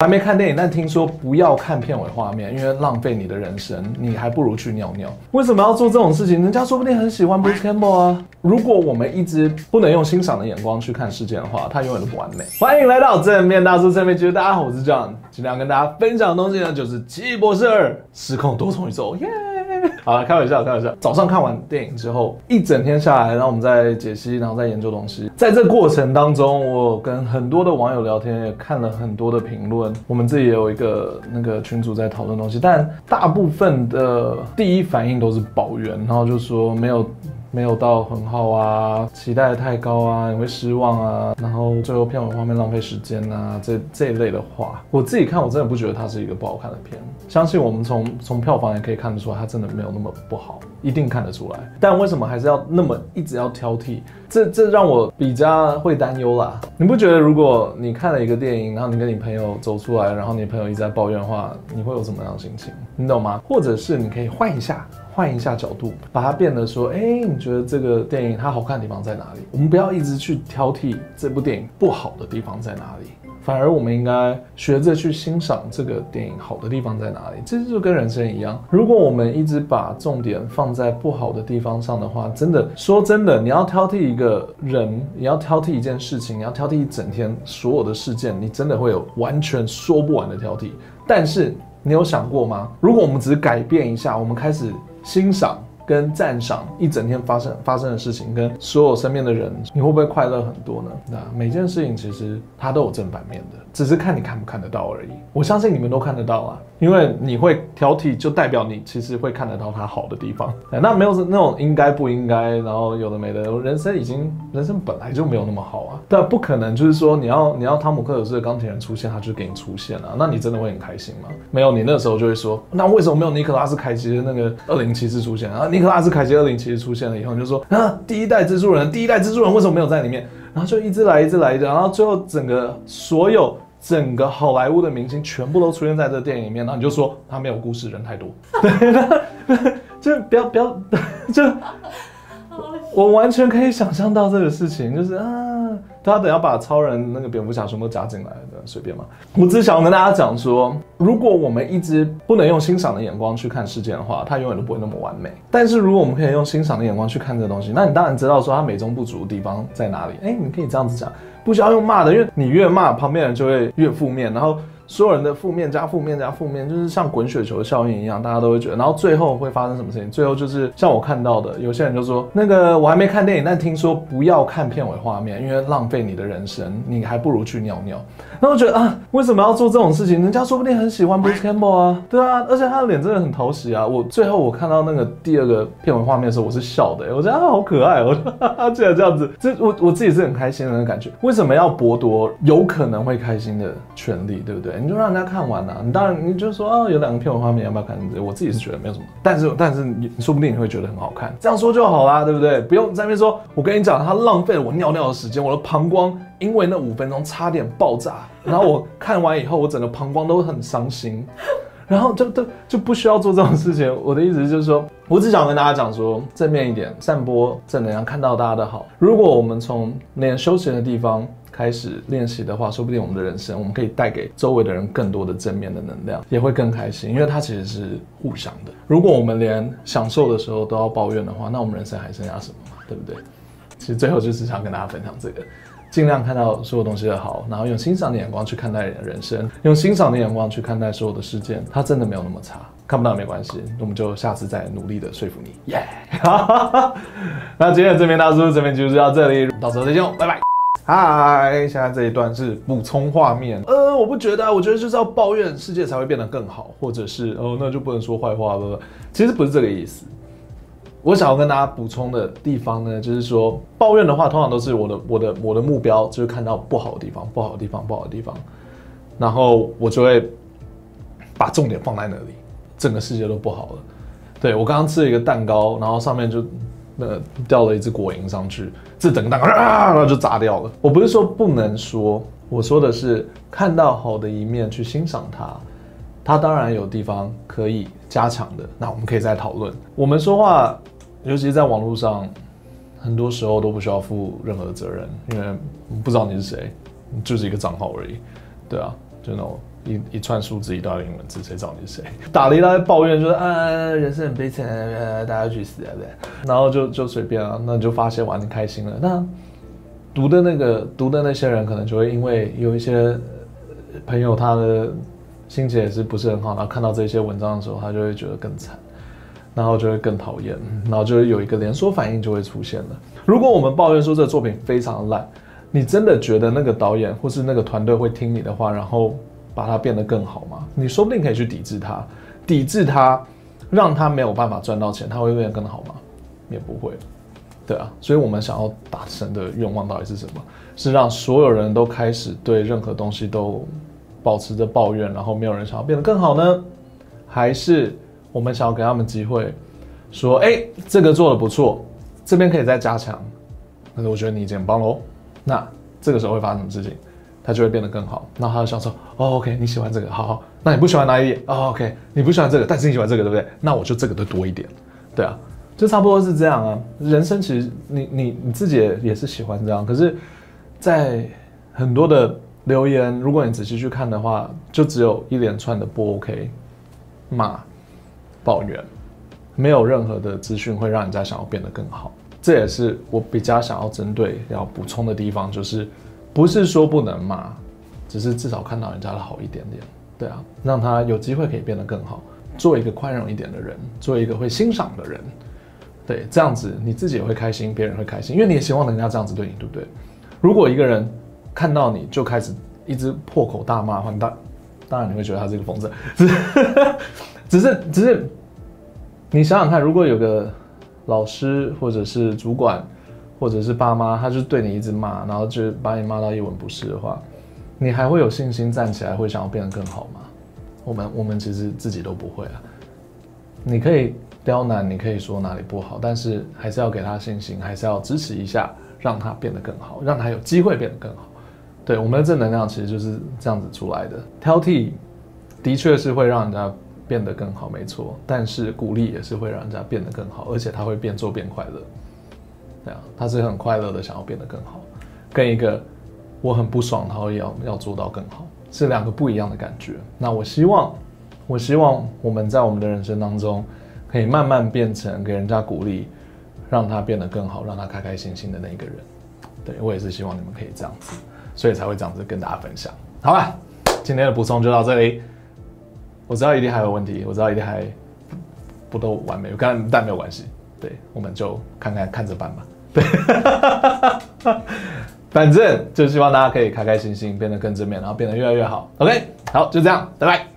还没看电影，但听说不要看片尾画面，因为浪费你的人生，你还不如去尿尿。为什么要做这种事情？人家说不定很喜欢 Bruce Campbell 啊。如果我们一直不能用欣赏的眼光去看世界的话，它永远都不完美。欢迎来到正面大叔正面其实，大家好，我是 John，今天要跟大家分享的东西呢，就是《奇异博士二：失控多重宇宙》耶。好了，开玩笑，开玩笑。早上看完电影之后，一整天下来，然后我们在解析，然后在研究东西。在这过程当中，我跟很多的网友聊天，也看了很多的评论。我们自己也有一个那个群组在讨论东西，但大部分的第一反应都是抱怨，然后就说没有。没有到很好啊，期待太高啊，你会失望啊，然后最后片尾画面浪费时间啊，这这一类的话，我自己看我真的不觉得它是一个不好看的片。相信我们从从票房也可以看得出来，它真的没有那么不好，一定看得出来。但为什么还是要那么一直要挑剔？这这让我比较会担忧啦。你不觉得如果你看了一个电影，然后你跟你朋友走出来，然后你朋友一直在抱怨的话，你会有什么样的心情？你懂吗？或者是你可以换一下。换一下角度，把它变得说，哎，你觉得这个电影它好看的地方在哪里？我们不要一直去挑剔这部电影不好的地方在哪里，反而我们应该学着去欣赏这个电影好的地方在哪里。这就跟人生一样，如果我们一直把重点放在不好的地方上的话，真的说真的，你要挑剔一个人，你要挑剔一件事情，你要挑剔一整天所有的事件，你真的会有完全说不完的挑剔。但是你有想过吗？如果我们只是改变一下，我们开始。欣赏跟赞赏一整天发生发生的事情，跟所有身边的人，你会不会快乐很多呢？那每件事情其实它都有正反面的，只是看你看不看得到而已。我相信你们都看得到啊。因为你会挑剔，就代表你其实会看得到它好的地方。那没有那种应该不应该，然后有的没的，人生已经人生本来就没有那么好啊。但不可能就是说你要你要汤姆克鲁斯的钢铁人出现，他就给你出现啊。那你真的会很开心吗？没有，你那时候就会说，那为什么没有尼可拉斯凯奇的那个二零骑士出现啊？尼可拉斯凯奇二零骑士出现了以后，你就说啊，第一代蜘蛛人，第一代蜘蛛人为什么没有在里面？然后就一直来一直来一直，然后最后整个所有。整个好莱坞的明星全部都出现在这个电影里面，然后你就说他没有故事，人太多，对，就不要不要，就我完全可以想象到这个事情，就是啊，他等要把超人那个蝙蝠侠全部加进来的，随便嘛。我只想跟大家讲说，如果我们一直不能用欣赏的眼光去看世界的话，它永远都不会那么完美。但是如果我们可以用欣赏的眼光去看这个东西，那你当然知道说它美中不足的地方在哪里。哎，你可以这样子讲。不需要用骂的，因为你越骂，旁边人就会越负面，然后。所有人的负面加负面加负面，就是像滚雪球效应一样，大家都会觉得，然后最后会发生什么事情？最后就是像我看到的，有些人就说，那个我还没看电影，但听说不要看片尾画面，因为浪费你的人生，你还不如去尿尿。那我觉得啊，为什么要做这种事情？人家说不定很喜欢 Bruce Campbell 啊，对啊，而且他的脸真的很讨喜啊。我最后我看到那个第二个片尾画面的时候，我是笑的，我觉得他好可爱，我说哈哈，竟然这样子，这我我自己是很开心的那个感觉。为什么要剥夺有可能会开心的权利，对不对？你就让人家看完了。你当然，你就说啊，有两个片尾画面，要不要看？我自己是觉得没有什么，但是但是你说不定你会觉得很好看，这样说就好啦，对不对？不用在那边说，我跟你讲，他浪费了我尿尿的时间，我的膀胱因为那五分钟差点爆炸，然后我看完以后，我整个膀胱都很伤心，然后就就就不需要做这种事情。我的意思就是说，我只想跟大家讲说，正面一点，散播正能量，看到大家的好。如果我们从连休闲的地方。开始练习的话，说不定我们的人生，我们可以带给周围的人更多的正面的能量，也会更开心，因为它其实是互相的。如果我们连享受的时候都要抱怨的话，那我们人生还剩下什么？对不对？其实最后就是想跟大家分享这个，尽量看到所有东西的好，然后用欣赏的眼光去看待人生，用欣赏的眼光去看待所有的事件，它真的没有那么差。看不到没关系，我们就下次再努力的说服你。耶、yeah! 那今天的正面大叔这边就是到这里，到时候再见，拜拜。嗨，现在这一段是补充画面。呃，我不觉得，啊我觉得就是要抱怨世界才会变得更好，或者是哦，那就不能说坏话了。其实不是这个意思。我想要跟大家补充的地方呢，就是说抱怨的话，通常都是我的我的我的目标，就是看到不好的地方，不好的地方，不好的地方，然后我就会把重点放在那里，整个世界都不好了。对，我刚刚吃了一个蛋糕，然后上面就。那掉了一只果蝇上去，这整个蛋糕啊，然后就砸掉了。我不是说不能说，我说的是看到好的一面去欣赏它，它当然有地方可以加强的。那我们可以再讨论。我们说话，尤其是在网络上，很多时候都不需要负任何责任，因为不知道你是谁，就是一个账号而已。对啊，就那种。一一串数字一段英文字，谁找你谁？打了一大堆抱怨，就是啊，人生很悲惨，啊，大家去死啊，对。然后就就随便啊，那你就发泄完，你开心了。那读的那个读的那些人，可能就会因为有一些朋友他的心情也是不是很好，然后看到这些文章的时候，他就会觉得更惨，然后就会更讨厌，然后就会有一个连锁反应就会出现了。如果我们抱怨说这个作品非常烂。你真的觉得那个导演或是那个团队会听你的话，然后把它变得更好吗？你说不定可以去抵制它，抵制它，让它没有办法赚到钱，它会变得更好吗？也不会，对啊。所以我们想要达成的愿望到底是什么？是让所有人都开始对任何东西都保持着抱怨，然后没有人想要变得更好呢？还是我们想要给他们机会，说，哎，这个做的不错，这边可以再加强。那我觉得你已经很棒喽。那这个时候会发生什么事情？他就会变得更好。那他就想说：“哦，OK，你喜欢这个，好好。那你不喜欢哪一点？哦，OK，你不喜欢这个，但是你喜欢这个，对不对？那我就这个的多一点，对啊，就差不多是这样啊。人生其实你你你自己也也是喜欢这样，可是，在很多的留言，如果你仔细去看的话，就只有一连串的不 OK，骂、抱怨，没有任何的资讯会让人家想要变得更好。”这也是我比较想要针对要补充的地方，就是不是说不能骂，只是至少看到人家的好一点点，对啊，让他有机会可以变得更好，做一个宽容一点的人，做一个会欣赏的人，对，这样子你自己也会开心，别人会开心，因为你也希望人家这样子对你，对不对？如果一个人看到你就开始一直破口大骂，当当然你会觉得他是一个疯子，只是只是只是你想想看，如果有个。老师或者是主管，或者是爸妈，他就对你一直骂，然后就把你骂到一文不值的话，你还会有信心站起来，会想要变得更好吗？我们我们其实自己都不会啊。你可以刁难，你可以说哪里不好，但是还是要给他信心，还是要支持一下，让他变得更好，让他有机会变得更好。对，我们的正能量其实就是这样子出来的。挑剔的确是会让人家。变得更好，没错，但是鼓励也是会让人家变得更好，而且他会变做变快乐，他是很快乐的想要变得更好，跟一个我很不爽，他要要做到更好，是两个不一样的感觉。那我希望，我希望我们在我们的人生当中，可以慢慢变成给人家鼓励，让他变得更好，让他开开心心的那一个人。对，我也是希望你们可以这样子，所以才会这样子跟大家分享。好吧，今天的补充就到这里。我知道一定还有问题，我知道一定还不都完美，但但没有关系，对，我们就看看看着办吧。对，反正就希望大家可以开开心心，变得更正面，然后变得越来越好。OK，好，就这样，拜拜。